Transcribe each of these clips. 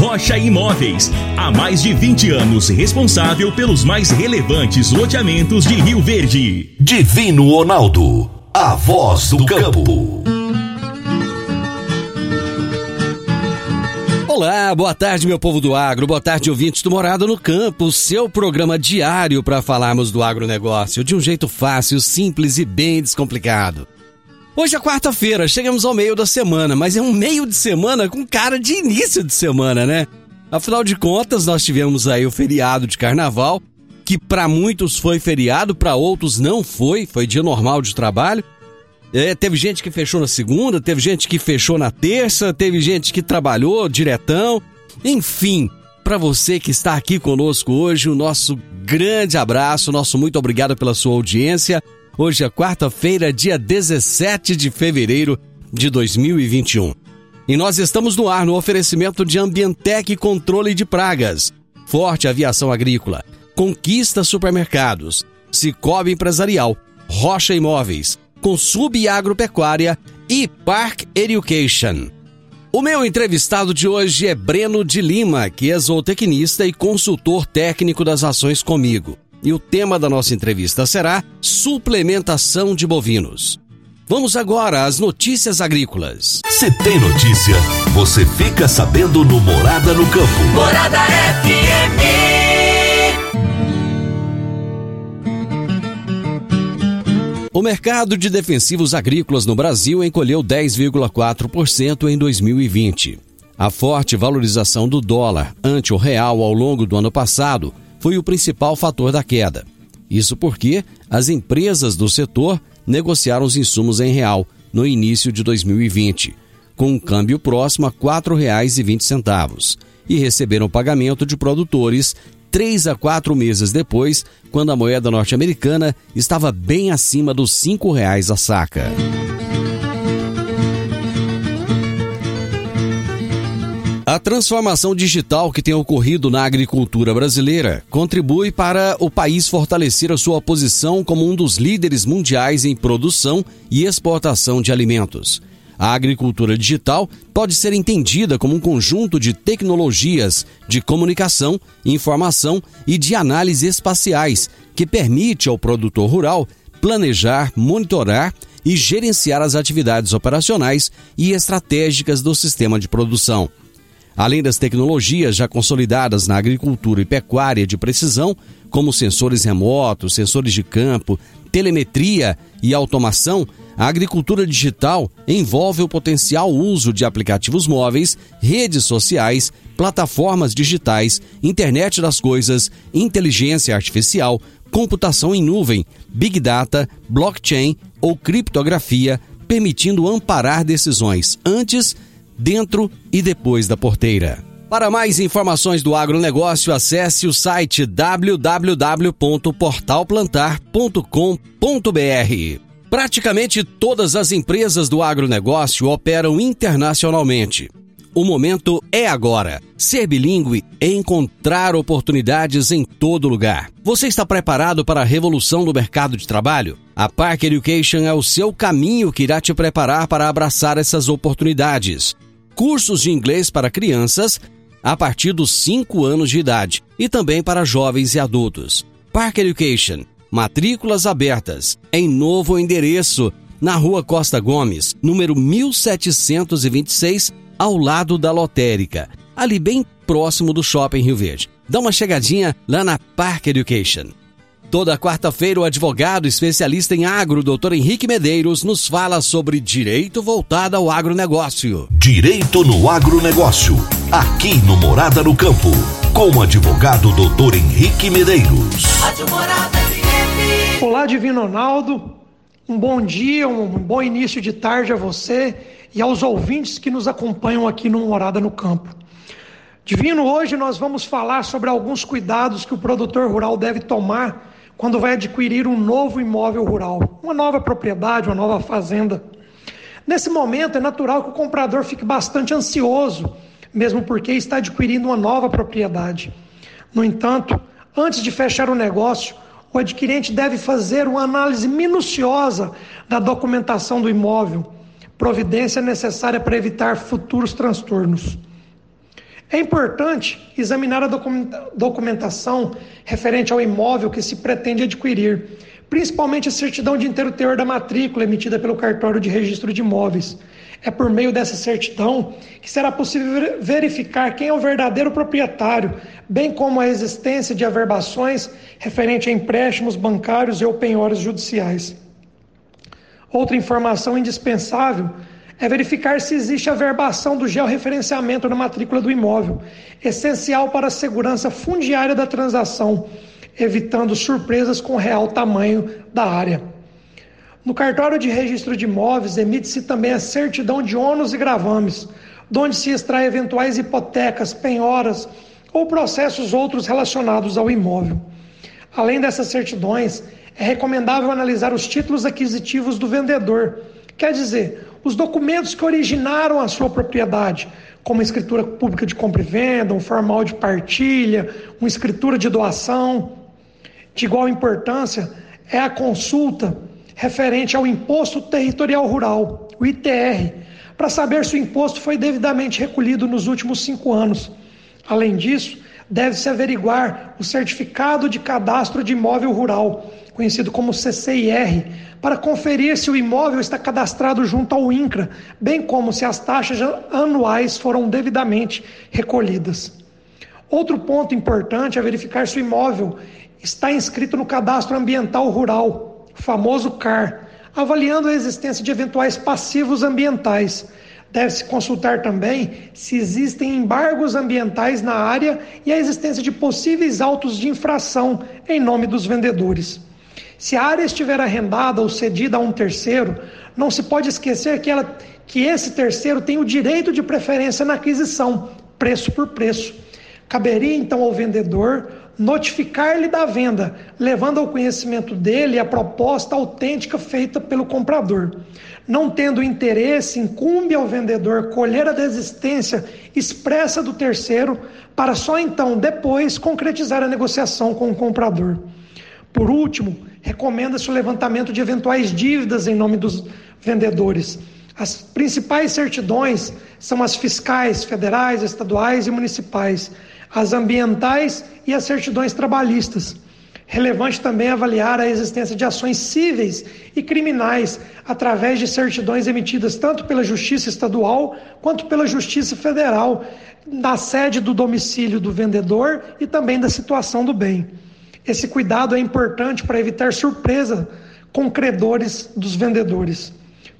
Rocha Imóveis. Há mais de 20 anos responsável pelos mais relevantes loteamentos de Rio Verde. Divino Ronaldo. A voz do campo. Olá, boa tarde, meu povo do agro, boa tarde, ouvintes do Morado no Campo, seu programa diário para falarmos do agronegócio de um jeito fácil, simples e bem descomplicado. Hoje é quarta-feira, chegamos ao meio da semana, mas é um meio de semana com cara de início de semana, né? Afinal de contas, nós tivemos aí o feriado de carnaval, que para muitos foi feriado, para outros não foi, foi dia normal de trabalho. É, teve gente que fechou na segunda, teve gente que fechou na terça, teve gente que trabalhou diretão. Enfim, para você que está aqui conosco hoje, o nosso grande abraço, nosso muito obrigado pela sua audiência. Hoje é quarta-feira, dia 17 de fevereiro de 2021. E nós estamos no ar no oferecimento de Ambientec Controle de Pragas, Forte Aviação Agrícola, Conquista Supermercados, Cicobi Empresarial, Rocha Imóveis, Consub Agropecuária e Park Education. O meu entrevistado de hoje é Breno de Lima, que é zootecnista e consultor técnico das ações comigo. E o tema da nossa entrevista será suplementação de bovinos. Vamos agora às notícias agrícolas. Se tem notícia, você fica sabendo no Morada no Campo. Morada FM. O mercado de defensivos agrícolas no Brasil encolheu 10,4% em 2020. A forte valorização do dólar ante o real ao longo do ano passado foi o principal fator da queda. Isso porque as empresas do setor negociaram os insumos em real no início de 2020, com um câmbio próximo a R$ 4,20 e receberam pagamento de produtores três a quatro meses depois, quando a moeda norte-americana estava bem acima dos cinco reais a saca. A transformação digital que tem ocorrido na agricultura brasileira contribui para o país fortalecer a sua posição como um dos líderes mundiais em produção e exportação de alimentos. A agricultura digital pode ser entendida como um conjunto de tecnologias de comunicação, informação e de análise espaciais que permite ao produtor rural planejar, monitorar e gerenciar as atividades operacionais e estratégicas do sistema de produção. Além das tecnologias já consolidadas na agricultura e pecuária de precisão, como sensores remotos, sensores de campo, telemetria e automação, a agricultura digital envolve o potencial uso de aplicativos móveis, redes sociais, plataformas digitais, internet das coisas, inteligência artificial, computação em nuvem, big data, blockchain ou criptografia, permitindo amparar decisões antes, dentro e depois da porteira. Para mais informações do agronegócio, acesse o site www.portalplantar.com.br. Praticamente todas as empresas do agronegócio operam internacionalmente. O momento é agora. Ser bilíngue é encontrar oportunidades em todo lugar. Você está preparado para a revolução do mercado de trabalho? A Park Education é o seu caminho que irá te preparar para abraçar essas oportunidades. Cursos de inglês para crianças a partir dos 5 anos de idade e também para jovens e adultos. Park Education, matrículas abertas, em novo endereço, na Rua Costa Gomes, número 1726, ao lado da lotérica, ali bem próximo do Shopping Rio Verde. Dá uma chegadinha lá na Park Education. Toda quarta-feira, o advogado especialista em agro, doutor Henrique Medeiros, nos fala sobre direito voltado ao agronegócio. Direito no agronegócio, aqui no Morada no Campo, com o advogado doutor Henrique Medeiros. Olá, Divino Ronaldo. Um bom dia, um bom início de tarde a você e aos ouvintes que nos acompanham aqui no Morada no Campo. Divino, hoje nós vamos falar sobre alguns cuidados que o produtor rural deve tomar quando vai adquirir um novo imóvel rural, uma nova propriedade, uma nova fazenda. Nesse momento é natural que o comprador fique bastante ansioso, mesmo porque está adquirindo uma nova propriedade. No entanto, antes de fechar o negócio, o adquirente deve fazer uma análise minuciosa da documentação do imóvel, providência necessária para evitar futuros transtornos. É importante examinar a documentação referente ao imóvel que se pretende adquirir, principalmente a certidão de inteiro teor da matrícula emitida pelo cartório de registro de imóveis. É por meio dessa certidão que será possível verificar quem é o verdadeiro proprietário, bem como a existência de averbações referente a empréstimos bancários e ou penhores judiciais. Outra informação indispensável é verificar se existe averbação do georreferenciamento na matrícula do imóvel, essencial para a segurança fundiária da transação, evitando surpresas com o real tamanho da área. No cartório de registro de imóveis, emite-se também a certidão de ônus e gravames, onde se extrai eventuais hipotecas, penhoras ou processos outros relacionados ao imóvel. Além dessas certidões, é recomendável analisar os títulos aquisitivos do vendedor, quer dizer, os documentos que originaram a sua propriedade, como a escritura pública de compra e venda, um formal de partilha, uma escritura de doação. De igual importância é a consulta referente ao Imposto Territorial Rural, o ITR, para saber se o imposto foi devidamente recolhido nos últimos cinco anos. Além disso, deve-se averiguar o Certificado de Cadastro de Imóvel Rural, conhecido como CCIR, para conferir se o imóvel está cadastrado junto ao INCRA, bem como se as taxas anuais foram devidamente recolhidas. Outro ponto importante é verificar se o imóvel está inscrito no Cadastro Ambiental Rural, famoso CAR, avaliando a existência de eventuais passivos ambientais. Deve-se consultar também se existem embargos ambientais na área e a existência de possíveis autos de infração em nome dos vendedores. Se a área estiver arrendada ou cedida a um terceiro, não se pode esquecer que, ela, que esse terceiro tem o direito de preferência na aquisição, preço por preço. Caberia então ao vendedor notificar-lhe da venda, levando ao conhecimento dele a proposta autêntica feita pelo comprador. Não tendo interesse, incumbe ao vendedor colher a desistência expressa do terceiro, para só então, depois, concretizar a negociação com o comprador. Por último, recomenda-se o levantamento de eventuais dívidas em nome dos vendedores. As principais certidões são as fiscais, federais, estaduais e municipais, as ambientais e as certidões trabalhistas. Relevante também avaliar a existência de ações cíveis e criminais através de certidões emitidas tanto pela Justiça Estadual quanto pela Justiça Federal, na sede do domicílio do vendedor e também da situação do bem. Esse cuidado é importante para evitar surpresa com credores dos vendedores.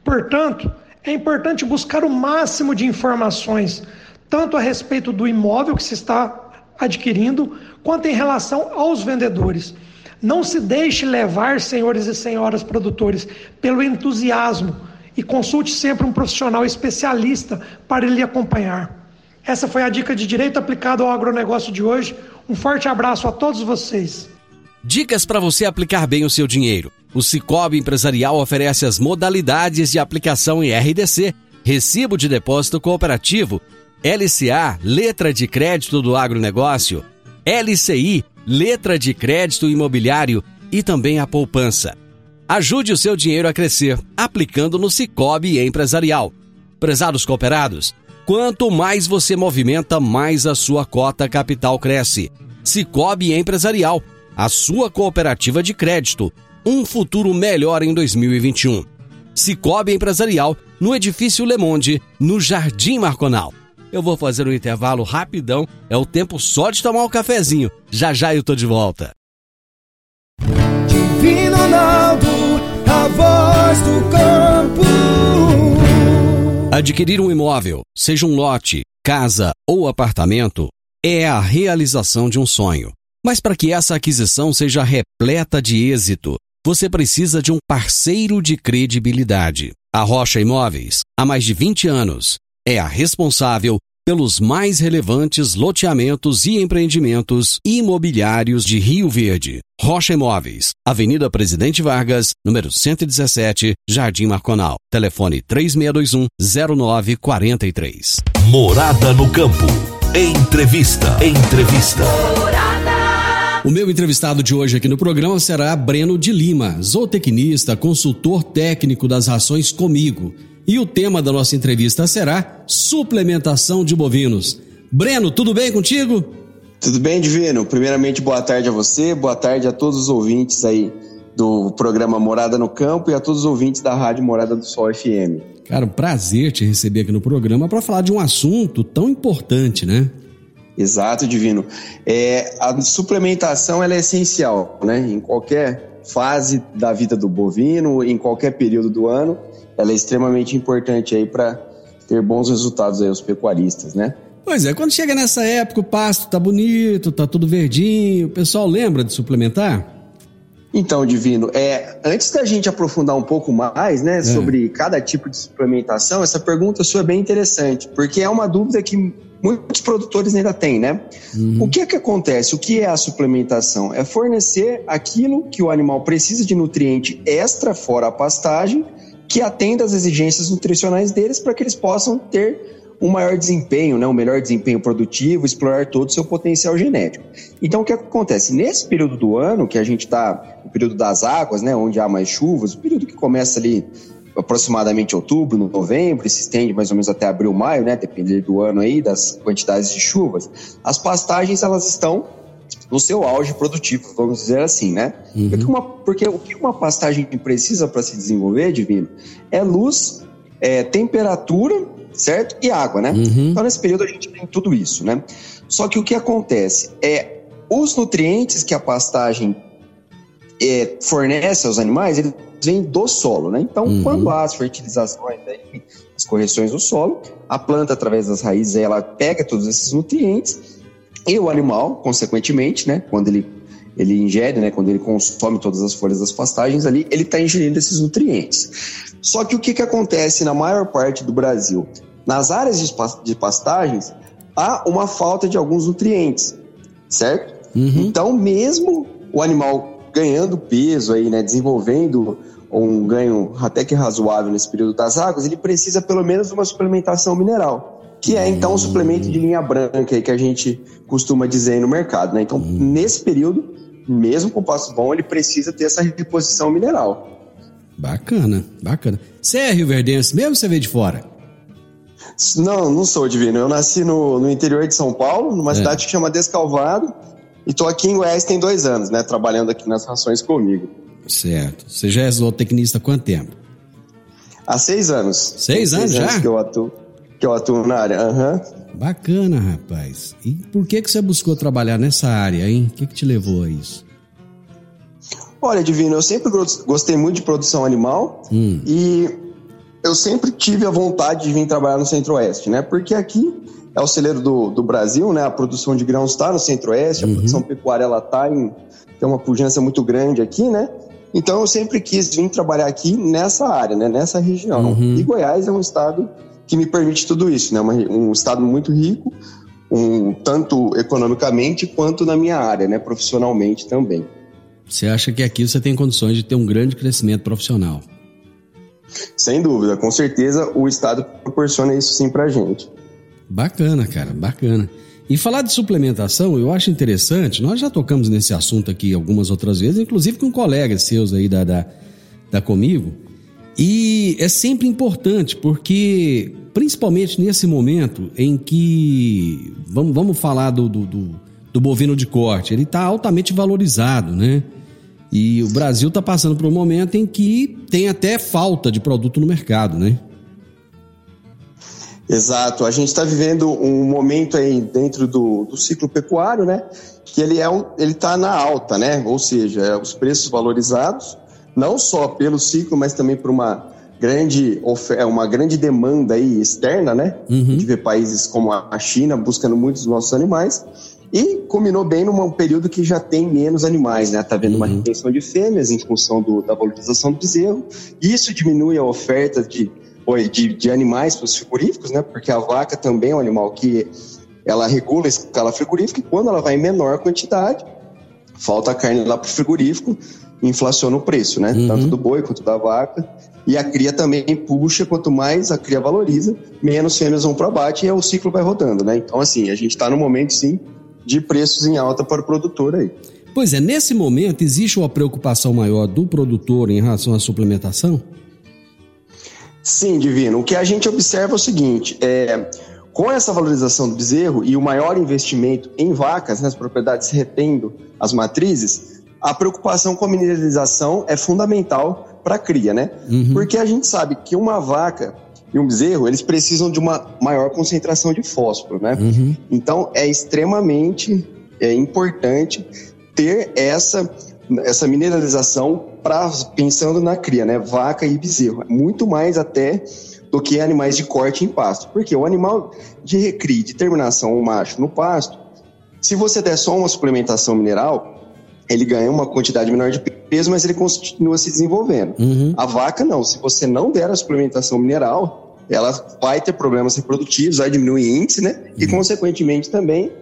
Portanto, é importante buscar o máximo de informações, tanto a respeito do imóvel que se está adquirindo, quanto em relação aos vendedores. Não se deixe levar, senhores e senhoras produtores, pelo entusiasmo e consulte sempre um profissional especialista para lhe acompanhar. Essa foi a dica de direito aplicado ao agronegócio de hoje. Um forte abraço a todos vocês. Dicas para você aplicar bem o seu dinheiro. O Cicobi Empresarial oferece as modalidades de aplicação em RDC, Recibo de Depósito Cooperativo, LCA, Letra de Crédito do Agronegócio, LCI, Letra de Crédito Imobiliário e também a poupança. Ajude o seu dinheiro a crescer aplicando no Cicobi Empresarial. Prezados cooperados, quanto mais você movimenta, mais a sua cota capital cresce. Cicobi Empresarial a sua cooperativa de crédito, um futuro melhor em 2021. Cicobi Empresarial, no edifício Le Monde, no Jardim Marconal. Eu vou fazer um intervalo rapidão, é o tempo só de tomar um cafezinho. Já já eu tô de volta. Divino Ronaldo, a voz do campo. Adquirir um imóvel, seja um lote, casa ou apartamento, é a realização de um sonho. Mas para que essa aquisição seja repleta de êxito, você precisa de um parceiro de credibilidade. A Rocha Imóveis, há mais de 20 anos, é a responsável pelos mais relevantes loteamentos e empreendimentos imobiliários de Rio Verde. Rocha Imóveis, Avenida Presidente Vargas, número 117, Jardim Marconal. Telefone 3621-0943. Morada no Campo. Entrevista. Entrevista. O meu entrevistado de hoje aqui no programa será Breno de Lima, zootecnista, consultor técnico das rações comigo. E o tema da nossa entrevista será suplementação de bovinos. Breno, tudo bem contigo? Tudo bem, Divino? Primeiramente, boa tarde a você, boa tarde a todos os ouvintes aí do programa Morada no Campo e a todos os ouvintes da Rádio Morada do Sol FM. Cara, um prazer te receber aqui no programa para falar de um assunto tão importante, né? Exato, Divino. É, a suplementação é essencial, né? Em qualquer fase da vida do bovino, em qualquer período do ano, ela é extremamente importante aí para ter bons resultados aí aos pecuaristas, né? Pois é, quando chega nessa época o pasto tá bonito, tá tudo verdinho, o pessoal lembra de suplementar? Então, Divino, é, antes da gente aprofundar um pouco mais né, é. sobre cada tipo de suplementação, essa pergunta sua é bem interessante, porque é uma dúvida que muitos produtores ainda têm, né? Uhum. O que é que acontece? O que é a suplementação? É fornecer aquilo que o animal precisa de nutriente extra fora a pastagem, que atenda às exigências nutricionais deles para que eles possam ter um maior desempenho, né, um melhor desempenho produtivo, explorar todo o seu potencial genético. Então, o que acontece? Nesse período do ano, que a gente está no período das águas, né, onde há mais chuvas, o período que começa ali aproximadamente outubro, novembro, e se estende mais ou menos até abril, maio, né, dependendo do ano aí, das quantidades de chuvas, as pastagens elas estão no seu auge produtivo, vamos dizer assim, né? Uhum. Porque, uma, porque o que uma pastagem precisa para se desenvolver, Divino, é luz, é, temperatura certo? E água, né? Uhum. Então, nesse período, a gente tem tudo isso, né? Só que o que acontece é os nutrientes que a pastagem é, fornece aos animais, eles vêm do solo, né? Então, uhum. quando há as fertilizações, as correções do solo, a planta, através das raízes, ela pega todos esses nutrientes e o animal, consequentemente, né? Quando ele ele ingere, né, quando ele consome todas as folhas das pastagens ali, ele está ingerindo esses nutrientes. Só que o que, que acontece na maior parte do Brasil? Nas áreas de pastagens, há uma falta de alguns nutrientes, certo? Uhum. Então, mesmo o animal ganhando peso aí, né, desenvolvendo um ganho até que razoável nesse período das águas, ele precisa pelo menos de uma suplementação mineral, que é então o suplemento de linha branca aí que a gente costuma dizer aí no mercado, né? Então, uhum. nesse período, mesmo com pasto bom, ele precisa ter essa reposição mineral. Bacana, bacana. Você é Rio Verdense mesmo ou você veio de fora? Não, não sou divino. Eu nasci no, no interior de São Paulo, numa é. cidade que chama Descalvado, e tô aqui em Goiás tem dois anos, né? Trabalhando aqui nas rações comigo. Certo. Você já é zootecnista há quanto tempo? Há seis anos. Seis, anos, seis anos já? que eu atuo, que eu atuo na área. Uhum. Bacana, rapaz. E por que, que você buscou trabalhar nessa área, hein? O que, que te levou a isso? Olha, Divino, eu sempre gostei muito de produção animal hum. e eu sempre tive a vontade de vir trabalhar no Centro-Oeste, né? Porque aqui é o celeiro do, do Brasil, né? A produção de grãos está no Centro-Oeste, uhum. a produção pecuária ela tá em tem uma pujança muito grande aqui, né? Então eu sempre quis vir trabalhar aqui nessa área, né? Nessa região. Uhum. E Goiás é um estado que me permite tudo isso, né? um estado muito rico, um tanto economicamente quanto na minha área, né? Profissionalmente também. Você acha que aqui você tem condições de ter um grande crescimento profissional? Sem dúvida, com certeza o Estado proporciona isso sim pra gente. Bacana, cara, bacana. E falar de suplementação, eu acho interessante, nós já tocamos nesse assunto aqui algumas outras vezes, inclusive com colegas seus aí da, da, da Comigo, e é sempre importante, porque principalmente nesse momento em que, vamos, vamos falar do, do, do, do bovino de corte, ele está altamente valorizado, né? E o Brasil está passando por um momento em que tem até falta de produto no mercado, né? Exato. A gente está vivendo um momento aí dentro do, do ciclo pecuário, né? Que ele é um, ele está na alta, né? Ou seja, é os preços valorizados, não só pelo ciclo, mas também por uma grande é uma grande demanda aí externa, né? Uhum. De ver países como a China buscando muitos dos nossos animais e combinou bem num período que já tem menos animais, né? Tá vendo uma uhum. retenção de fêmeas em função do, da valorização do bezerro. Isso diminui a oferta de de, de animais para os frigoríficos, né? Porque a vaca também é um animal que ela regula a escala frigorífica e quando ela vai em menor quantidade, falta a carne lá para o frigorífico, inflaciona o preço, né? Uhum. Tanto do boi quanto da vaca. E a cria também puxa, quanto mais a cria valoriza, menos fêmeas vão para abate e o ciclo vai rodando, né? Então, assim, a gente está no momento, sim, de preços em alta para o produtor aí. Pois é, nesse momento existe uma preocupação maior do produtor em relação à suplementação? Sim, Divino. O que a gente observa é o seguinte: é, com essa valorização do bezerro e o maior investimento em vacas, nas né, propriedades retendo as matrizes, a preocupação com a mineralização é fundamental para a cria, né? Uhum. Porque a gente sabe que uma vaca e um bezerro, eles precisam de uma maior concentração de fósforo, né? Uhum. Então, é extremamente é, importante ter essa, essa mineralização pra, pensando na cria, né? Vaca e bezerro. Muito mais até do que animais de corte em pasto. Porque o animal de recria, de terminação, o macho no pasto, se você der só uma suplementação mineral, ele ganha uma quantidade menor de peso, mas ele continua se desenvolvendo. Uhum. A vaca não. Se você não der a suplementação mineral, ela vai ter problemas reprodutivos, vai diminuir o índice, né? Uhum. E, consequentemente, também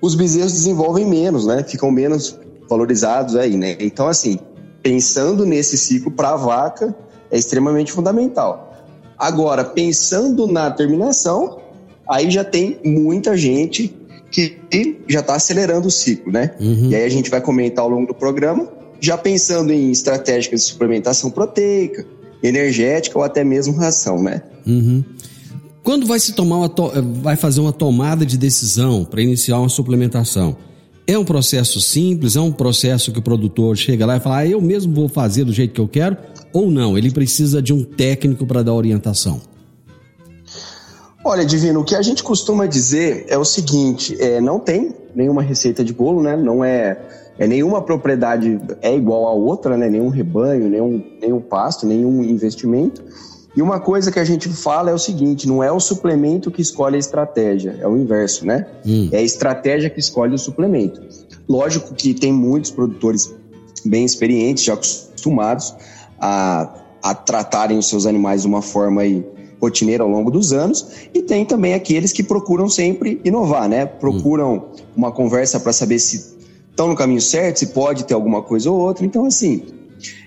os bezerros desenvolvem menos, né? Ficam menos valorizados aí, né? Então, assim, pensando nesse ciclo para a vaca é extremamente fundamental. Agora, pensando na terminação, aí já tem muita gente que já está acelerando o ciclo, né? Uhum. E aí a gente vai comentar ao longo do programa, já pensando em estratégicas de suplementação proteica, energética ou até mesmo ração, né? Uhum. Quando vai se tomar uma vai fazer uma tomada de decisão para iniciar uma suplementação? É um processo simples, é um processo que o produtor chega lá e fala, ah, eu mesmo vou fazer do jeito que eu quero, ou não? Ele precisa de um técnico para dar orientação? Olha, Divino, o que a gente costuma dizer é o seguinte: é, não tem nenhuma receita de bolo, né? Não é, é nenhuma propriedade é igual a outra, né? Nenhum rebanho, nenhum, nenhum pasto, nenhum investimento. E uma coisa que a gente fala é o seguinte: não é o suplemento que escolhe a estratégia, é o inverso, né? Hum. É a estratégia que escolhe o suplemento. Lógico que tem muitos produtores bem experientes, já acostumados a, a tratarem os seus animais de uma forma aí, rotineira ao longo dos anos, e tem também aqueles que procuram sempre inovar, né? Procuram hum. uma conversa para saber se estão no caminho certo, se pode ter alguma coisa ou outra. Então, assim,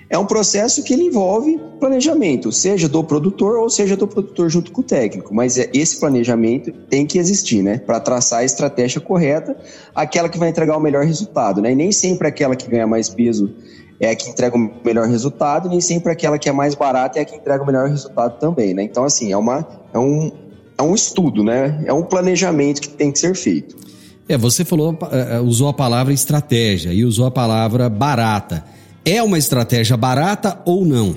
é um processo que ele envolve planejamento, seja do produtor ou seja do produtor junto com o técnico. Mas é, esse planejamento tem que existir, né? Para traçar a estratégia correta, aquela que vai entregar o melhor resultado, né? E nem sempre aquela que ganha mais peso é a que entrega o melhor resultado, nem sempre aquela que é mais barata é a que entrega o melhor resultado também, né? Então, assim, é, uma, é, um, é um estudo, né? É um planejamento que tem que ser feito. É, você falou, é, é, usou a palavra estratégia e usou a palavra barata. É uma estratégia barata ou não?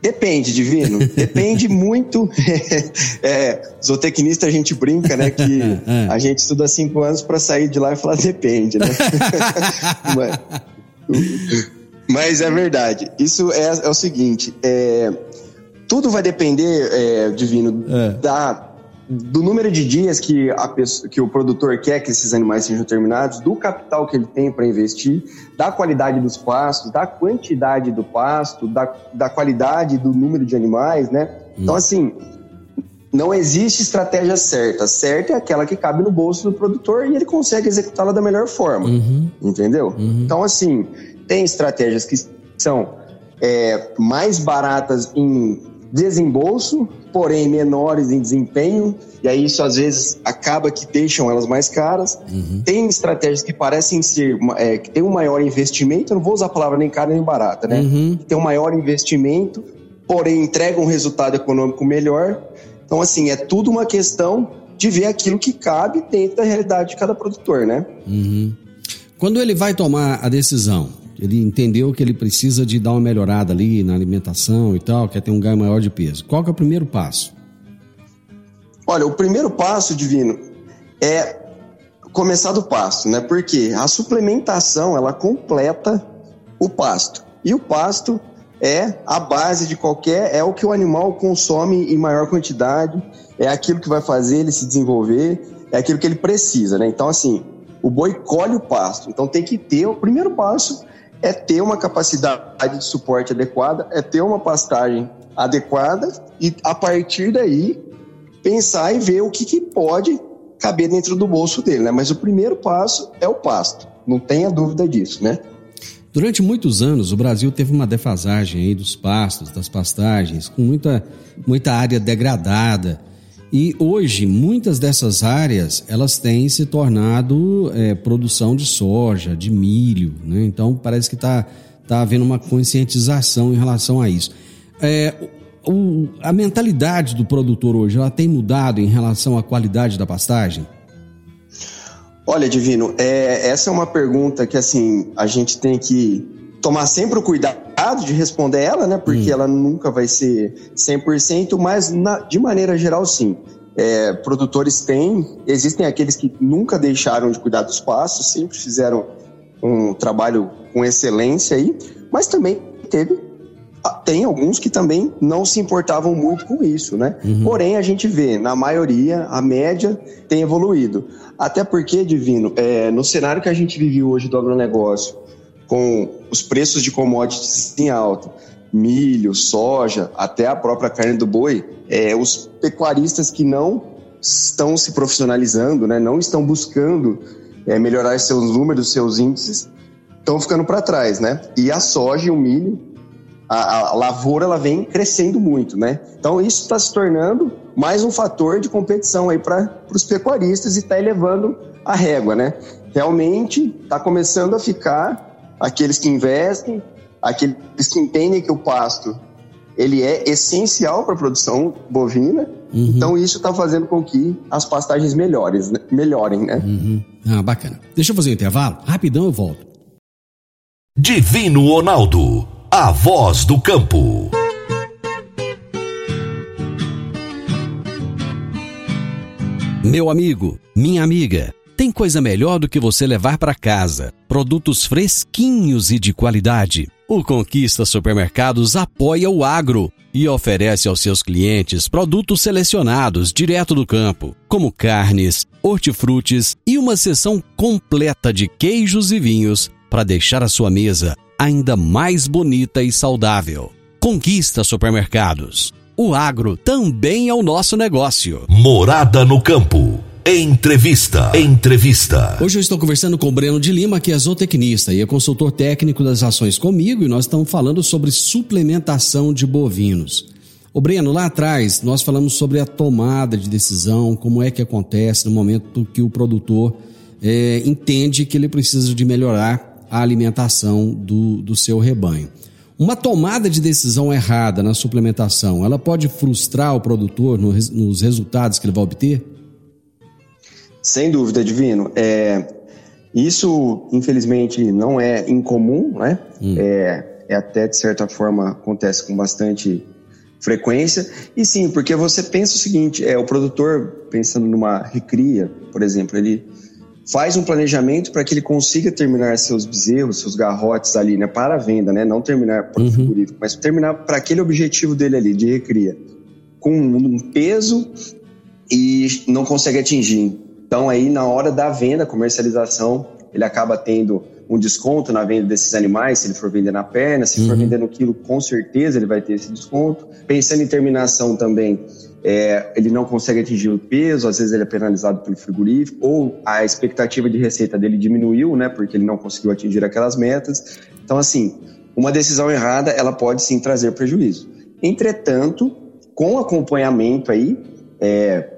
Depende, Divino. Depende muito. é, zootecnista a gente brinca, né? Que é. a gente estuda cinco anos para sair de lá e falar depende, né? mas, é verdade. Isso é, é o seguinte: é, tudo vai depender, é, Divino, é. da do número de dias que, a pessoa, que o produtor quer que esses animais sejam terminados, do capital que ele tem para investir, da qualidade dos pastos, da quantidade do pasto, da, da qualidade do número de animais, né? Então, assim, não existe estratégia certa. Certa é aquela que cabe no bolso do produtor e ele consegue executá-la da melhor forma. Uhum. Entendeu? Uhum. Então, assim, tem estratégias que são é, mais baratas em desembolso, porém menores em desempenho, e aí isso às vezes acaba que deixam elas mais caras. Uhum. Tem estratégias que parecem ser, é, que tem um maior investimento, eu não vou usar a palavra nem cara nem barata, né? Uhum. Tem um maior investimento, porém entrega um resultado econômico melhor. Então, assim, é tudo uma questão de ver aquilo que cabe dentro da realidade de cada produtor, né? Uhum. Quando ele vai tomar a decisão, ele entendeu que ele precisa de dar uma melhorada ali na alimentação e tal, quer ter um ganho maior de peso. Qual que é o primeiro passo? Olha, o primeiro passo, Divino, é começar do pasto, né? Porque a suplementação, ela completa o pasto. E o pasto é a base de qualquer, é o que o animal consome em maior quantidade, é aquilo que vai fazer ele se desenvolver, é aquilo que ele precisa, né? Então, assim, o boi colhe o pasto. Então, tem que ter, o primeiro passo é ter uma capacidade de suporte adequada, é ter uma pastagem adequada e a partir daí pensar e ver o que, que pode caber dentro do bolso dele, né? Mas o primeiro passo é o pasto, não tenha dúvida disso, né? Durante muitos anos, o Brasil teve uma defasagem dos pastos, das pastagens, com muita, muita área degradada. E hoje, muitas dessas áreas, elas têm se tornado é, produção de soja, de milho, né? Então, parece que está tá havendo uma conscientização em relação a isso. É, o, a mentalidade do produtor hoje, ela tem mudado em relação à qualidade da pastagem? Olha, Divino, é, essa é uma pergunta que assim a gente tem que tomar sempre o cuidado de responder ela, né? Porque hum. ela nunca vai ser 100%, mas na, de maneira geral, sim. É, produtores têm, existem aqueles que nunca deixaram de cuidar dos pastos, sempre fizeram um trabalho com excelência aí, mas também teve tem alguns que também não se importavam muito com isso, né? Uhum. Porém, a gente vê, na maioria, a média tem evoluído. Até porque, Divino, é, no cenário que a gente vive hoje do agronegócio, com os preços de commodities em alta, milho, soja, até a própria carne do boi, é, os pecuaristas que não estão se profissionalizando, né, não estão buscando é, melhorar seus números, seus índices, estão ficando para trás, né? E a soja e o milho a, a lavoura ela vem crescendo muito, né? Então isso está se tornando mais um fator de competição aí para os pecuaristas e está elevando a régua, né? Realmente está começando a ficar aqueles que investem, aqueles que entendem que o pasto ele é essencial para a produção bovina. Uhum. Então isso está fazendo com que as pastagens melhores, né? melhorem, né? Uhum. Ah, bacana. Deixa eu fazer um intervalo, rapidão eu volto. Divino Ronaldo a voz do campo. Meu amigo, minha amiga, tem coisa melhor do que você levar para casa produtos fresquinhos e de qualidade. O Conquista Supermercados apoia o agro e oferece aos seus clientes produtos selecionados direto do campo, como carnes, hortifrutis e uma seção completa de queijos e vinhos para deixar a sua mesa ainda mais bonita e saudável. Conquista supermercados. O agro também é o nosso negócio. Morada no campo. Entrevista. Entrevista. Hoje eu estou conversando com o Breno de Lima, que é zootecnista e é consultor técnico das ações comigo, e nós estamos falando sobre suplementação de bovinos. O Breno, lá atrás nós falamos sobre a tomada de decisão, como é que acontece no momento que o produtor é, entende que ele precisa de melhorar a alimentação do, do seu rebanho. Uma tomada de decisão errada na suplementação, ela pode frustrar o produtor no, nos resultados que ele vai obter? Sem dúvida, Divino. É, isso, infelizmente, não é incomum, né? Hum. É, é até, de certa forma, acontece com bastante frequência. E sim, porque você pensa o seguinte, é o produtor, pensando numa recria, por exemplo, ele faz um planejamento para que ele consiga terminar seus bezerros, seus garrotes ali, né, para a venda, né, não terminar para o uhum. frigorífico, mas terminar para aquele objetivo dele ali, de recria, com um peso e não consegue atingir. Então aí na hora da venda, comercialização, ele acaba tendo um desconto na venda desses animais, se ele for vender na perna, se uhum. for vender no quilo, com certeza ele vai ter esse desconto. Pensando em terminação também, é, ele não consegue atingir o peso, às vezes ele é penalizado pelo frigorífico, ou a expectativa de receita dele diminuiu, né, porque ele não conseguiu atingir aquelas metas. Então, assim, uma decisão errada, ela pode sim trazer prejuízo. Entretanto, com acompanhamento aí é,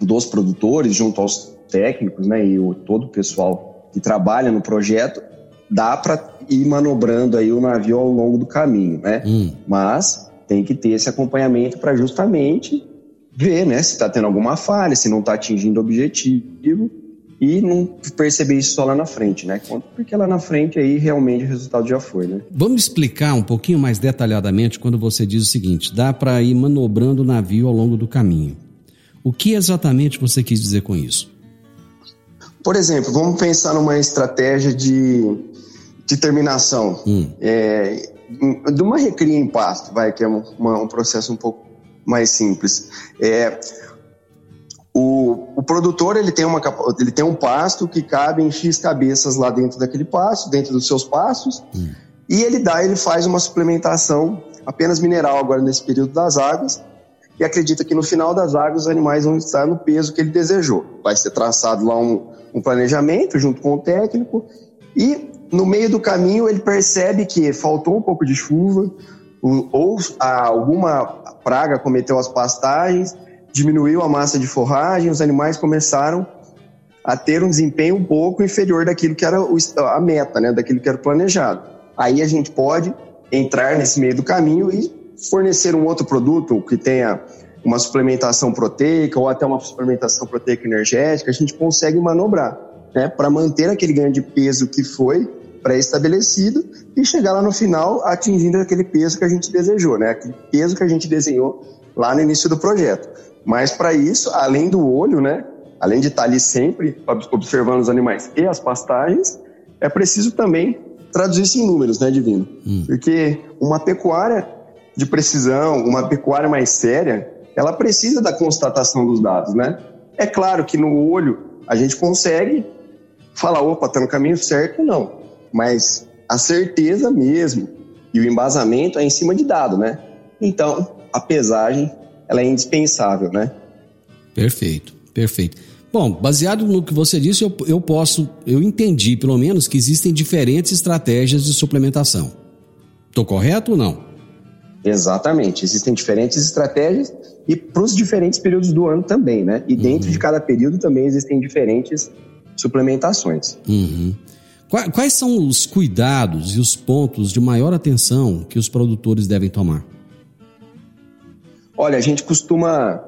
dos produtores, junto aos técnicos, né, e o, todo o pessoal que trabalha no projeto, dá para ir manobrando aí o navio ao longo do caminho, né? Hum. Mas tem que ter esse acompanhamento para justamente ver né, se está tendo alguma falha, se não está atingindo o objetivo e não perceber isso só lá na frente, né? Porque lá na frente aí realmente o resultado já foi, né? Vamos explicar um pouquinho mais detalhadamente quando você diz o seguinte: dá para ir manobrando o navio ao longo do caminho. O que exatamente você quis dizer com isso? Por exemplo, vamos pensar numa estratégia de, de terminação. Hum. É, de uma recria em pasto, vai, que é uma, um processo um pouco mais simples. É, O, o produtor ele tem, uma, ele tem um pasto que cabe em X cabeças lá dentro daquele pasto, dentro dos seus pastos, hum. e ele dá, ele faz uma suplementação apenas mineral agora nesse período das águas, e acredita que no final das águas os animais vão estar no peso que ele desejou. Vai ser traçado lá um, um planejamento junto com o técnico, e no meio do caminho ele percebe que faltou um pouco de chuva, ou alguma praga cometeu as pastagens, diminuiu a massa de forragem, os animais começaram a ter um desempenho um pouco inferior daquilo que era a meta, né, daquilo que era planejado. Aí a gente pode entrar nesse meio do caminho e fornecer um outro produto que tenha uma suplementação proteica ou até uma suplementação proteica energética, a gente consegue manobrar, né, para manter aquele ganho de peso que foi pré-estabelecido e chegar lá no final atingindo aquele peso que a gente desejou, né, aquele peso que a gente desenhou lá no início do projeto. Mas para isso, além do olho, né, além de estar ali sempre observando os animais e as pastagens, é preciso também traduzir isso em números, né, Divino? Hum. Porque uma pecuária de precisão, uma pecuária mais séria, ela precisa da constatação dos dados, né? É claro que no olho a gente consegue falar, opa, tá no caminho certo, não. Mas a certeza mesmo e o embasamento é em cima de dado, né? Então, a pesagem ela é indispensável, né? Perfeito, perfeito. Bom, baseado no que você disse, eu, eu posso, eu entendi pelo menos que existem diferentes estratégias de suplementação. Estou correto ou não? Exatamente, existem diferentes estratégias e para os diferentes períodos do ano também, né? E dentro uhum. de cada período também existem diferentes suplementações. Uhum. Quais são os cuidados e os pontos de maior atenção que os produtores devem tomar? Olha, a gente costuma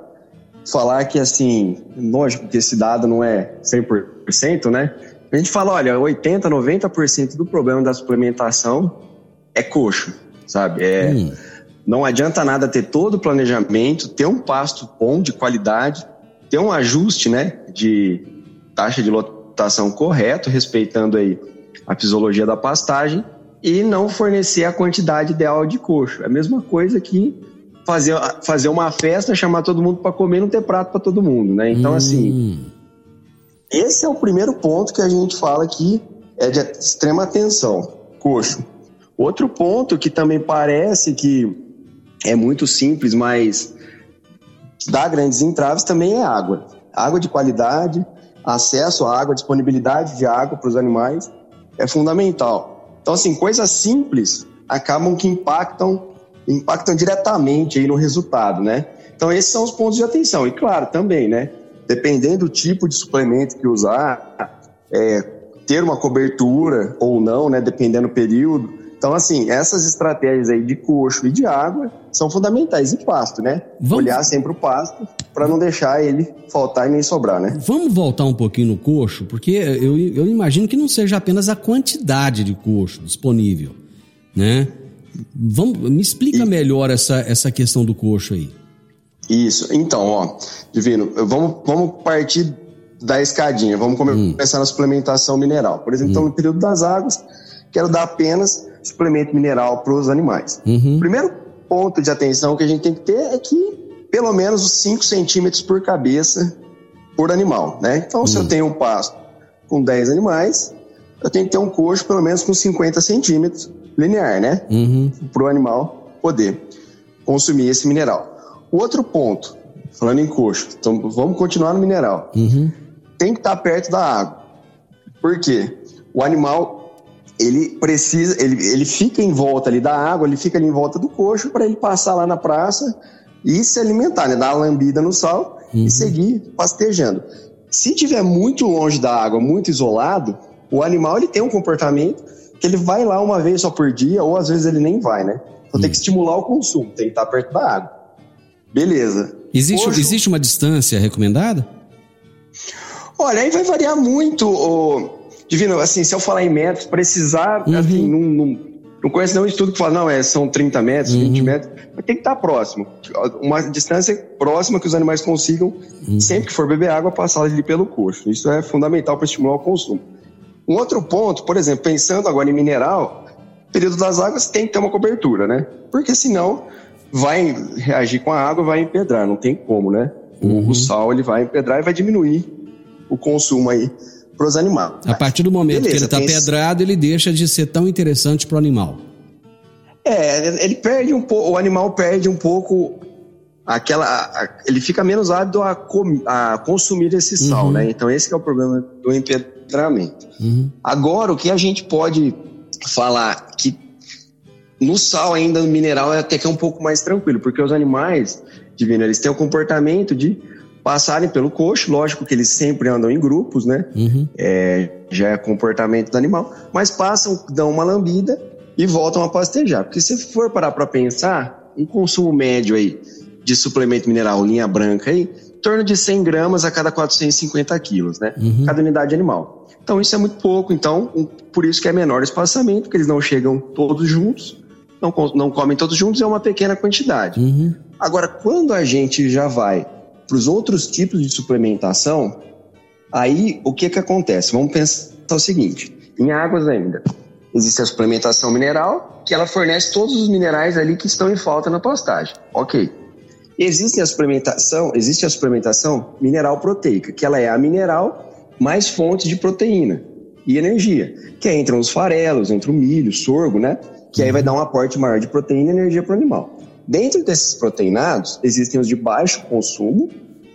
falar que, assim, lógico que esse dado não é 100%, né? A gente fala, olha, 80%, 90% do problema da suplementação é coxo, sabe? É, hum. Não adianta nada ter todo o planejamento, ter um pasto bom, de qualidade, ter um ajuste, né, de taxa de lotação correto, respeitando aí a fisiologia da pastagem, e não fornecer a quantidade ideal de coxo. É a mesma coisa que fazer, fazer uma festa, chamar todo mundo para comer e não ter prato para todo mundo, né? Então, assim, hum. assim, esse é o primeiro ponto que a gente fala que é de extrema atenção, coxo. Outro ponto que também parece que é muito simples, mas dá grandes entraves também é água. Água de qualidade, acesso à água, disponibilidade de água para os animais é fundamental. Então, assim, coisas simples acabam que impactam impactam diretamente aí no resultado, né? Então esses são os pontos de atenção. E claro, também, né? Dependendo do tipo de suplemento que usar, é, ter uma cobertura ou não, né? Dependendo do período. Então, assim, essas estratégias aí de coxo e de água são fundamentais. E pasto, né? Vamos... Olhar sempre o pasto para não deixar ele faltar e nem sobrar, né? Vamos voltar um pouquinho no coxo, porque eu, eu imagino que não seja apenas a quantidade de coxo disponível, né? Vamos, me explica e... melhor essa, essa questão do coxo aí. Isso. Então, ó, Divino, vamos, vamos partir da escadinha. Vamos hum. começar hum. na suplementação mineral. Por exemplo, hum. então, no período das águas, quero dar apenas suplemento mineral para os animais. Uhum. Primeiro ponto de atenção que a gente tem que ter é que pelo menos os 5 centímetros por cabeça por animal, né? Então, se eu hum. tenho um pasto com 10 animais, eu tenho que ter um coxo pelo menos com 50 centímetros linear, né? Uhum. Para o animal poder consumir esse mineral. O outro ponto, falando em coxo, então vamos continuar no mineral. Uhum. Tem que estar perto da água. Por quê? O animal ele precisa, ele, ele fica em volta ali da água, ele fica ali em volta do coxo para ele passar lá na praça e se alimentar, né? Dar uma lambida no sal uhum. e seguir pastejando. Se tiver muito longe da água, muito isolado, o animal ele tem um comportamento que ele vai lá uma vez só por dia, ou às vezes ele nem vai, né? Então hum. tem que estimular o consumo, tem que estar perto da água. Beleza. Existe, existe uma distância recomendada? Olha, aí vai variar muito, oh, Divino, assim, se eu falar em metros, precisar, uhum. assim, não, não, não conheço nenhum estudo que fala, não, é, são 30 metros, uhum. 20 metros, mas tem que estar próximo. Uma distância próxima que os animais consigam, uhum. sempre que for beber água, passar ali pelo coxo. Isso é fundamental para estimular o consumo. Um outro ponto, por exemplo, pensando agora em mineral, período das águas tem que ter uma cobertura, né? Porque senão vai reagir com a água, vai empedrar, não tem como, né? Uhum. O sal ele vai empedrar e vai diminuir o consumo aí para os animais. A partir do momento Beleza, que ele está pedrado, ele deixa de ser tão interessante para o animal. É, ele perde um pouco, o animal perde um pouco aquela, a, ele fica menos ávido a, com, a consumir esse sal, uhum. né? Então esse é o problema do empedramento. Uhum. Agora, o que a gente pode falar que no sal ainda, no mineral, é até que é um pouco mais tranquilo, porque os animais, divino, eles têm o comportamento de passarem pelo coxo, lógico que eles sempre andam em grupos, né? Uhum. É, já é comportamento do animal, mas passam, dão uma lambida e voltam a pastejar. Porque se for parar para pensar, um consumo médio aí de suplemento mineral linha branca aí, em torno de 100 gramas a cada 450 quilos, né? Uhum. Cada unidade animal. Então isso é muito pouco, então um, por isso que é menor espaçamento, porque eles não chegam todos juntos, não, não comem todos juntos, é uma pequena quantidade. Uhum. Agora, quando a gente já vai para os outros tipos de suplementação, aí o que que acontece? Vamos pensar o seguinte: em águas ainda existe a suplementação mineral, que ela fornece todos os minerais ali que estão em falta na pastagem. Ok. Existe a suplementação, existe a suplementação mineral proteica, que ela é a mineral mais fonte de proteína e energia, que é entre os farelos, entre o milho, sorgo, né? Que aí vai dar um aporte maior de proteína e energia para o animal. Dentro desses proteinados, existem os de baixo consumo,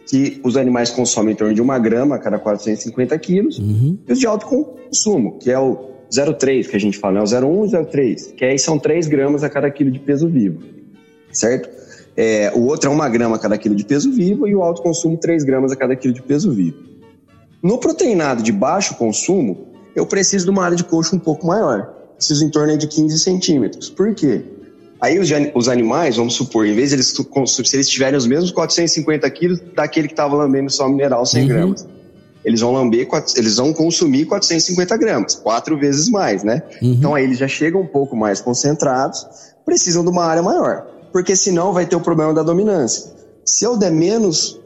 que os animais consomem em torno de uma grama a cada 450 quilos, uhum. e os de alto consumo, que é o 0,3 que a gente fala, né? o 0,1 e 0,3, que aí são 3 gramas a cada quilo de peso vivo, certo? É, o outro é uma grama a cada quilo de peso vivo e o alto consumo 3 gramas a cada quilo de peso vivo. No proteinado de baixo consumo, eu preciso de uma área de coxo um pouco maior. Preciso em torno de 15 centímetros. Por quê? Aí os, os, animais, vamos supor, em vez de eles, se eles tiverem os mesmos 450 quilos daquele que estava lambendo só mineral 100 uhum. gramas, eles vão lamber, eles vão consumir 450 gramas, quatro vezes mais, né? Uhum. Então aí eles já chegam um pouco mais concentrados, precisam de uma área maior, porque senão vai ter o problema da dominância. Se eu der menos,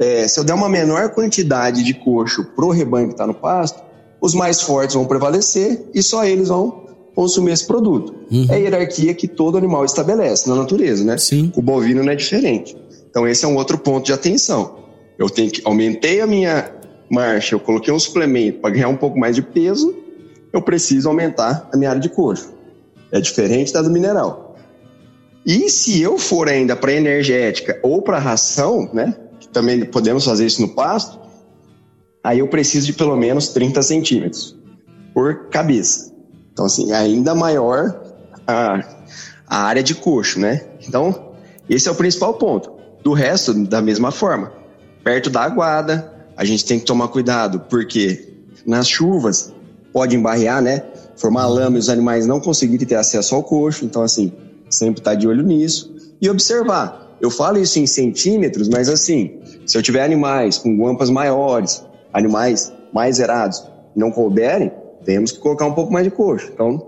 é, se eu der uma menor quantidade de coxo pro rebanho que está no pasto, os mais fortes vão prevalecer e só eles vão consumir esse produto. Uhum. É a hierarquia que todo animal estabelece na natureza, né? Sim. O bovino não é diferente. Então esse é um outro ponto de atenção. Eu tenho que aumentei a minha marcha, eu coloquei um suplemento para ganhar um pouco mais de peso, eu preciso aumentar a minha área de coxo. É diferente da do mineral. E se eu for ainda para energética ou para ração, né? Que também podemos fazer isso no pasto, aí eu preciso de pelo menos 30 centímetros por cabeça. Então, assim, é ainda maior a, a área de coxo, né? Então, esse é o principal ponto. Do resto, da mesma forma. Perto da aguada, a gente tem que tomar cuidado, porque nas chuvas pode embarrear, né? Formar lama e os animais não conseguirem ter acesso ao coxo. Então, assim, sempre estar tá de olho nisso. E observar. Eu falo isso em centímetros, mas assim, se eu tiver animais com guampas maiores, animais mais zerados, não couberem, temos que colocar um pouco mais de coxo. Então,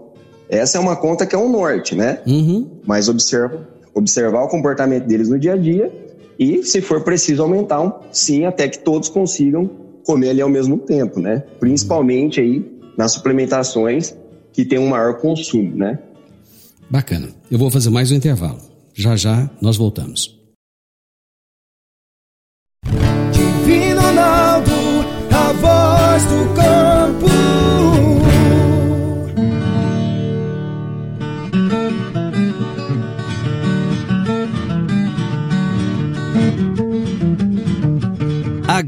essa é uma conta que é um norte, né? Uhum. Mas observa, observar o comportamento deles no dia a dia e, se for preciso, aumentar um, sim, até que todos consigam comer ali ao mesmo tempo, né? Principalmente aí nas suplementações que tem um maior consumo, né? Bacana. Eu vou fazer mais um intervalo. Já já nós voltamos. Divino Ronaldo, a voz do campo.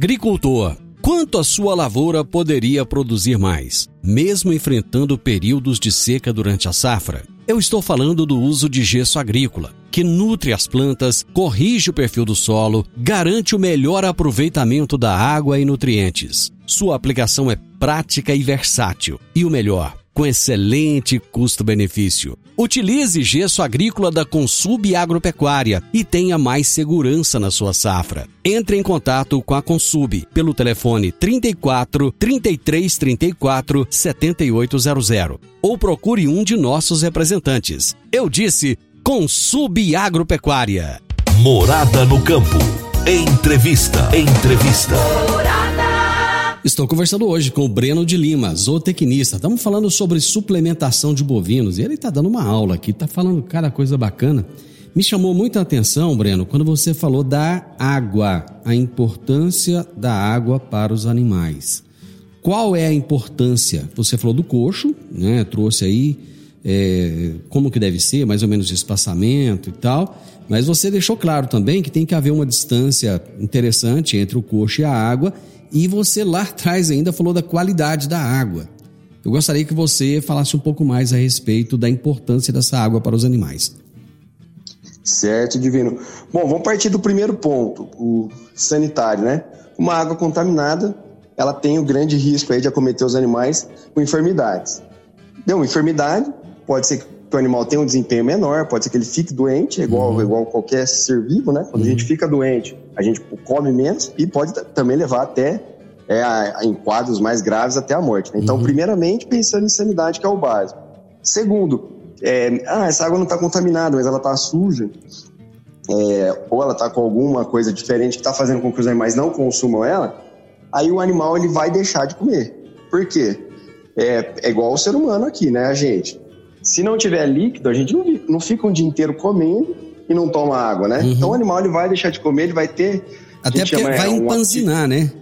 Agricultor, quanto a sua lavoura poderia produzir mais, mesmo enfrentando períodos de seca durante a safra? Eu estou falando do uso de gesso agrícola, que nutre as plantas, corrige o perfil do solo, garante o melhor aproveitamento da água e nutrientes. Sua aplicação é prática e versátil. E o melhor, com excelente custo-benefício. Utilize gesso agrícola da Consub Agropecuária e tenha mais segurança na sua safra. Entre em contato com a Consub pelo telefone 34 33 34 7800 ou procure um de nossos representantes. Eu disse Consub Agropecuária. Morada no campo. Entrevista. Entrevista. Estou conversando hoje com o Breno de Lima, zootecnista. Estamos falando sobre suplementação de bovinos e ele está dando uma aula aqui, está falando cada coisa bacana. Me chamou muita atenção, Breno, quando você falou da água, a importância da água para os animais. Qual é a importância? Você falou do coxo, né? Trouxe aí é, como que deve ser, mais ou menos de espaçamento e tal. Mas você deixou claro também que tem que haver uma distância interessante entre o coxo e a água. E você lá atrás ainda falou da qualidade da água. Eu gostaria que você falasse um pouco mais a respeito da importância dessa água para os animais. Certo, Divino. Bom, vamos partir do primeiro ponto, o sanitário, né? Uma água contaminada, ela tem o grande risco aí de acometer os animais com enfermidades. Deu uma enfermidade, pode ser que o animal tenha um desempenho menor, pode ser que ele fique doente, é igual, uhum. igual qualquer ser vivo, né? Quando uhum. a gente fica doente, a gente come menos e pode também levar até é, a, em quadros mais graves até a morte. Né? Então, uhum. primeiramente, pensando em sanidade, que é o básico. Segundo, é, ah, essa água não está contaminada, mas ela está suja, é, ou ela está com alguma coisa diferente que está fazendo com que os animais não consumam ela, aí o animal ele vai deixar de comer. Por quê? É, é igual o ser humano aqui, né, a gente? Se não tiver líquido, a gente não, não fica um dia inteiro comendo e não toma água, né? Uhum. Então o animal ele vai deixar de comer, ele vai ter. Até porque vai é, empanzinar, um né?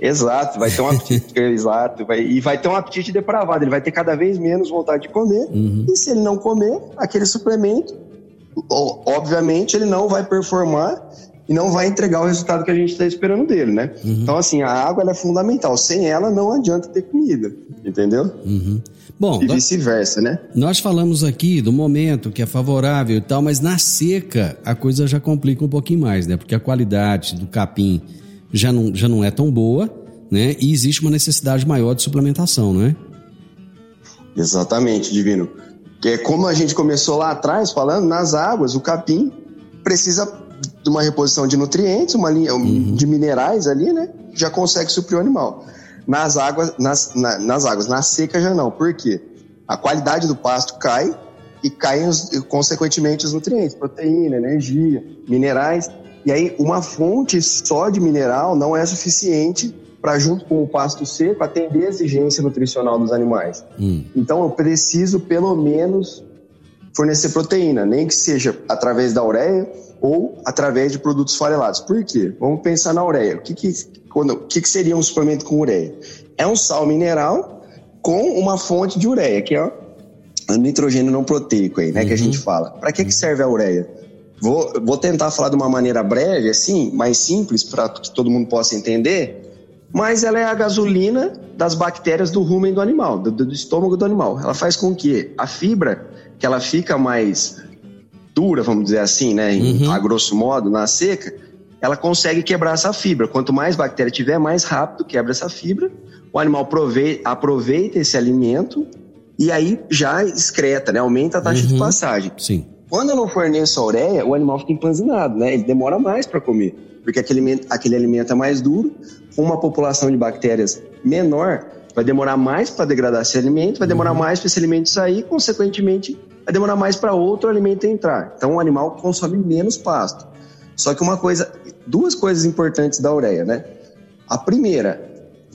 Exato, vai ter um apetite, exato, vai, e vai ter um apetite depravado, ele vai ter cada vez menos vontade de comer, uhum. e se ele não comer aquele suplemento, obviamente ele não vai performar e não vai entregar o resultado que a gente está esperando dele, né? Uhum. Então, assim, a água é fundamental. Sem ela, não adianta ter comida, entendeu? Uhum. Bom, e vice-versa, né? Nós falamos aqui do momento que é favorável e tal, mas na seca a coisa já complica um pouquinho mais, né? Porque a qualidade do capim já não, já não é tão boa, né? E existe uma necessidade maior de suplementação, não é? Exatamente, Divino. Que é como a gente começou lá atrás falando, nas águas, o capim precisa de uma reposição de nutrientes, uma linha uhum. de minerais ali, né? Já consegue suprir o animal. Nas águas, nas, na, nas águas, na seca já não. Por quê? A qualidade do pasto cai e caem, os, consequentemente, os nutrientes, proteína, energia, minerais. E aí, uma fonte só de mineral não é suficiente para, junto com o pasto seco, atender a exigência nutricional dos animais. Hum. Então, eu preciso, pelo menos, fornecer proteína, nem que seja através da ureia ou através de produtos farelados. Por quê? Vamos pensar na ureia. O que, que, o que, que seria um suplemento com ureia? É um sal mineral com uma fonte de ureia, que é o nitrogênio não proteico aí, né, uhum. que a gente uhum. fala. Para que, que serve a ureia? Vou, vou tentar falar de uma maneira breve, assim, mais simples, para que todo mundo possa entender, mas ela é a gasolina das bactérias do rumen do animal, do, do estômago do animal. Ela faz com que a fibra, que ela fica mais dura, vamos dizer assim, né, uhum. a grosso modo, na seca, ela consegue quebrar essa fibra. Quanto mais bactéria tiver, mais rápido quebra essa fibra. O animal aproveita esse alimento e aí já excreta, né? Aumenta a taxa uhum. de passagem. Sim. Quando eu não forneço a ureia, o animal fica empanzinado, né? Ele demora mais para comer, porque aquele alimento, aquele alimento é mais duro, com uma população de bactérias menor, vai demorar mais para degradar esse alimento, vai demorar uhum. mais para esse alimento sair, consequentemente, vai demorar mais para outro alimento entrar. Então o animal consome menos pasto. Só que uma coisa, duas coisas importantes da ureia, né? A primeira,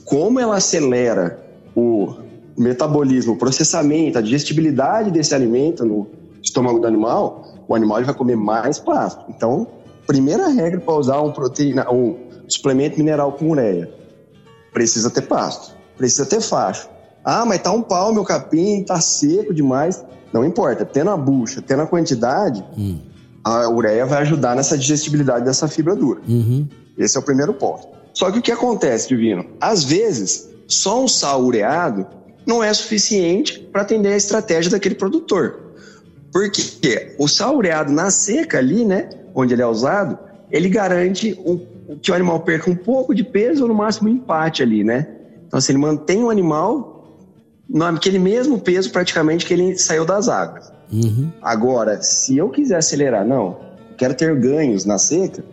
como ela acelera o metabolismo, o processamento, a digestibilidade desse alimento no, estômago do animal, o animal vai comer mais pasto. Então, primeira regra para usar um proteína, um suplemento mineral com ureia, precisa ter pasto, precisa ter facho. Ah, mas tá um pau meu capim, tá seco demais. Não importa, tendo a bucha, tendo a quantidade, hum. A ureia vai ajudar nessa digestibilidade dessa fibra dura. Uhum. Esse é o primeiro ponto. Só que o que acontece, Divino? Às vezes, só um sal ureado não é suficiente para atender a estratégia daquele produtor. Porque o sal ureado na seca ali, né, onde ele é usado, ele garante um, que o animal perca um pouco de peso ou no máximo um empate ali, né? Então, assim, ele mantém o animal naquele mesmo peso praticamente que ele saiu das águas. Uhum. Agora, se eu quiser acelerar, não, quero ter ganhos na seca,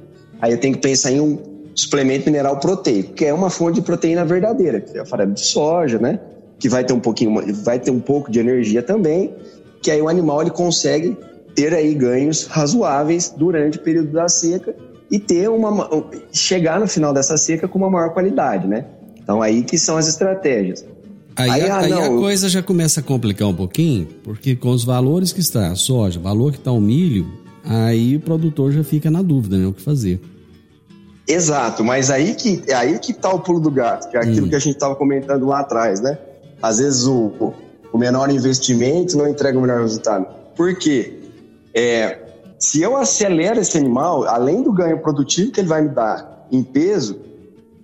aí eu tenho que pensar em um suplemento mineral proteico, que é uma fonte de proteína verdadeira, que é farinha de soja, né? Que vai ter um pouquinho, vai ter um pouco de energia também, que aí o animal ele consegue ter aí ganhos razoáveis durante o período da seca e ter uma chegar no final dessa seca com uma maior qualidade, né? Então aí que são as estratégias. Aí, aí, a, aí a coisa já começa a complicar um pouquinho, porque com os valores que está a soja, valor que está o milho, aí o produtor já fica na dúvida, né? O que fazer. Exato, mas aí que, aí que tá o pulo do gato, que é aquilo hum. que a gente estava comentando lá atrás, né? Às vezes o, o menor investimento não entrega o melhor resultado. Por quê? É, se eu acelero esse animal, além do ganho produtivo que ele vai me dar em peso,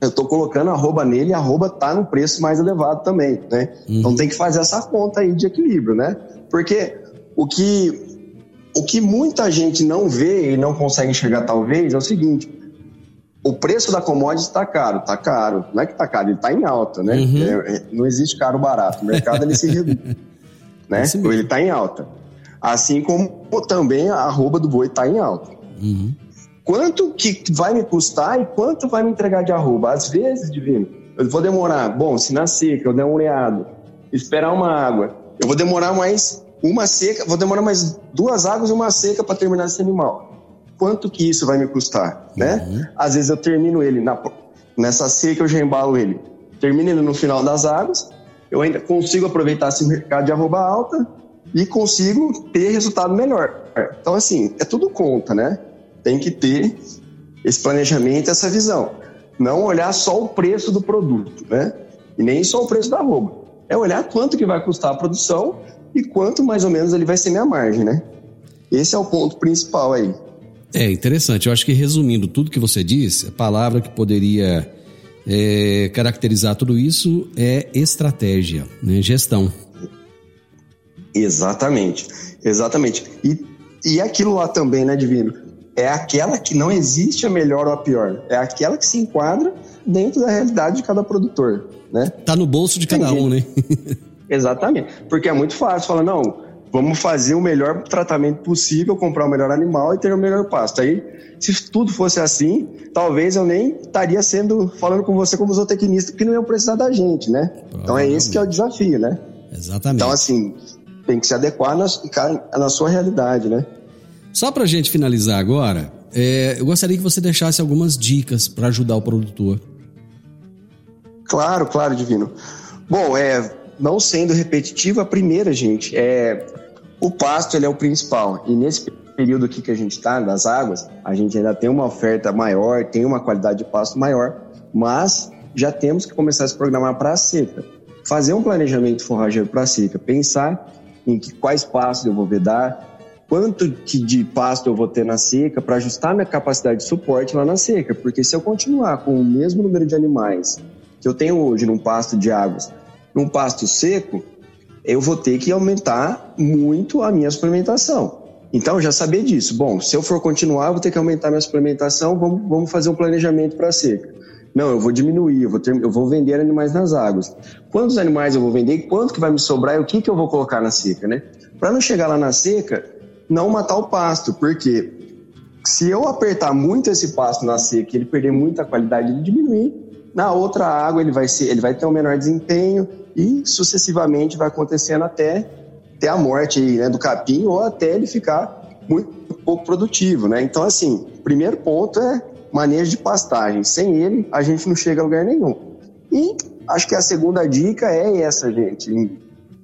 eu estou colocando arroba nele e arroba tá no preço mais elevado também, né? Uhum. Então tem que fazer essa conta aí de equilíbrio, né? Porque o que, o que muita gente não vê e não consegue enxergar talvez é o seguinte, o preço da commodity está caro, está caro. Não é que está caro, ele está em alta, né? Uhum. É, é, não existe caro barato, o mercado ele se reduz, né? Ele está em alta. Assim como também a arroba do boi está em alta. Uhum. Quanto que vai me custar e quanto vai me entregar de arroba? Às vezes, Divino, eu vou demorar, bom, se na seca eu der um ureado, esperar uma água, eu vou demorar mais uma seca, vou demorar mais duas águas e uma seca para terminar esse animal. Quanto que isso vai me custar, né? Uhum. Às vezes eu termino ele na, nessa seca, eu já embalo ele. Termino ele no final das águas, eu ainda consigo aproveitar esse mercado de arroba alta, e consigo ter resultado melhor. Então, assim, é tudo conta, né? Tem que ter esse planejamento, essa visão. Não olhar só o preço do produto, né? E nem só o preço da roupa. É olhar quanto que vai custar a produção e quanto mais ou menos ele vai ser minha margem, né? Esse é o ponto principal aí. É interessante. Eu acho que resumindo tudo que você disse, a palavra que poderia é, caracterizar tudo isso é estratégia, né? gestão. Exatamente, exatamente. E, e aquilo lá também, né, Divino? É aquela que não existe a melhor ou a pior. É aquela que se enquadra dentro da realidade de cada produtor, né? Tá no bolso de cada um, né? Exatamente. Porque é muito fácil falar, não, vamos fazer o melhor tratamento possível, comprar o melhor animal e ter o melhor pasto. Aí, se tudo fosse assim, talvez eu nem estaria sendo falando com você como zootecnista, porque não iam precisar da gente, né? Então é esse que é o desafio, né? Exatamente. Então, assim, tem que se adequar na, na sua realidade, né? Só para gente finalizar agora, é, eu gostaria que você deixasse algumas dicas para ajudar o produtor. Claro, claro, Divino. Bom, é, não sendo repetitivo, a primeira, gente, é o pasto ele é o principal. E nesse período aqui que a gente está, das águas, a gente ainda tem uma oferta maior, tem uma qualidade de pasto maior, mas já temos que começar a se programar para a seca. Fazer um planejamento forrageiro para a seca, pensar em que, quais pastos eu vou vedar, quanto de pasto eu vou ter na seca para ajustar minha capacidade de suporte lá na seca. Porque se eu continuar com o mesmo número de animais que eu tenho hoje num pasto de águas, num pasto seco, eu vou ter que aumentar muito a minha suplementação. Então, já saber disso. Bom, se eu for continuar, eu vou ter que aumentar minha suplementação, vamos, vamos fazer um planejamento para a seca. Não, eu vou diminuir, eu vou, ter, eu vou vender animais nas águas. Quantos animais eu vou vender quanto que vai me sobrar e o que, que eu vou colocar na seca, né? Para não chegar lá na seca, não matar o pasto, porque se eu apertar muito esse pasto na seca ele perder muita qualidade, ele diminuir, na outra água ele vai, ser, ele vai ter um menor desempenho e sucessivamente vai acontecendo até ter a morte né, do capim ou até ele ficar muito pouco produtivo, né? Então, assim, primeiro ponto é manejo de pastagem. Sem ele, a gente não chega a lugar nenhum. E acho que a segunda dica é essa, gente.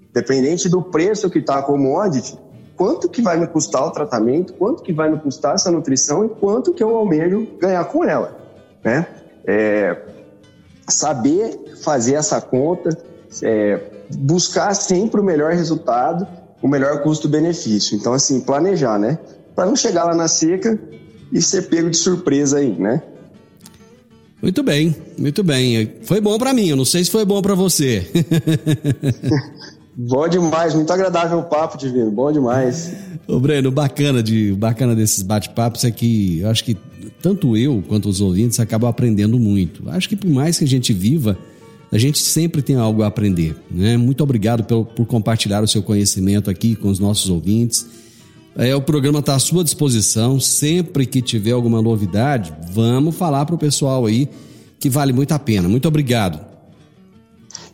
Independente do preço que está a commodity, quanto que vai me custar o tratamento, quanto que vai me custar essa nutrição e quanto que eu almejo ganhar com ela, né? É, saber fazer essa conta, é, buscar sempre o melhor resultado, o melhor custo-benefício. Então, assim, planejar, né? Para não chegar lá na seca e ser pego de surpresa aí, né? Muito bem, muito bem. Foi bom para mim, eu não sei se foi bom para você. bom demais, muito agradável o papo, Divino, bom demais. Ô Breno, bacana, de, bacana desses bate-papos é que eu acho que tanto eu quanto os ouvintes acabam aprendendo muito. Acho que por mais que a gente viva, a gente sempre tem algo a aprender. Né? Muito obrigado por, por compartilhar o seu conhecimento aqui com os nossos ouvintes. É, o programa está à sua disposição. Sempre que tiver alguma novidade, vamos falar para o pessoal aí que vale muito a pena. Muito obrigado.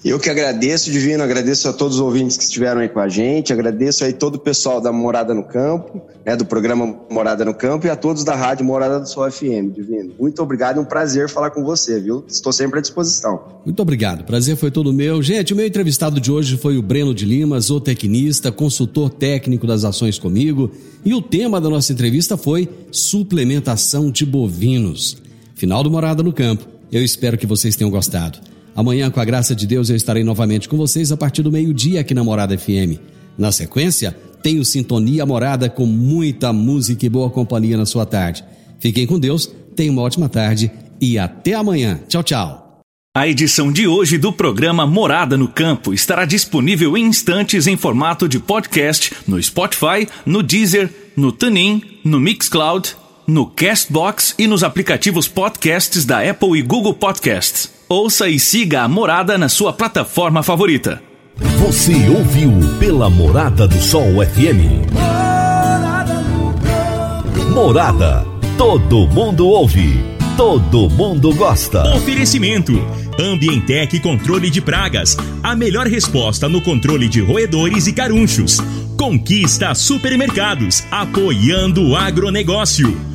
Eu que agradeço, Divino, agradeço a todos os ouvintes que estiveram aí com a gente, agradeço aí todo o pessoal da Morada no Campo, né, do programa Morada no Campo e a todos da rádio Morada do Sol FM, Divino. Muito obrigado, é um prazer falar com você, viu? Estou sempre à disposição. Muito obrigado, prazer foi todo meu. Gente, o meu entrevistado de hoje foi o Breno de Lima, zootecnista, consultor técnico das ações comigo, e o tema da nossa entrevista foi suplementação de bovinos. Final do Morada no Campo. Eu espero que vocês tenham gostado. Amanhã, com a graça de Deus, eu estarei novamente com vocês a partir do meio-dia aqui na Morada FM. Na sequência, tenho Sintonia Morada com muita música e boa companhia na sua tarde. Fiquem com Deus, tenham uma ótima tarde e até amanhã. Tchau, tchau. A edição de hoje do programa Morada no Campo estará disponível em instantes em formato de podcast no Spotify, no Deezer, no TuneIn, no Mixcloud, no Castbox e nos aplicativos podcasts da Apple e Google Podcasts. Ouça e siga a Morada na sua plataforma favorita. Você ouviu pela Morada do Sol FM. Morada. Todo mundo ouve. Todo mundo gosta. Oferecimento: Ambientec Controle de Pragas. A melhor resposta no controle de roedores e carunchos. Conquista Supermercados. Apoiando o agronegócio.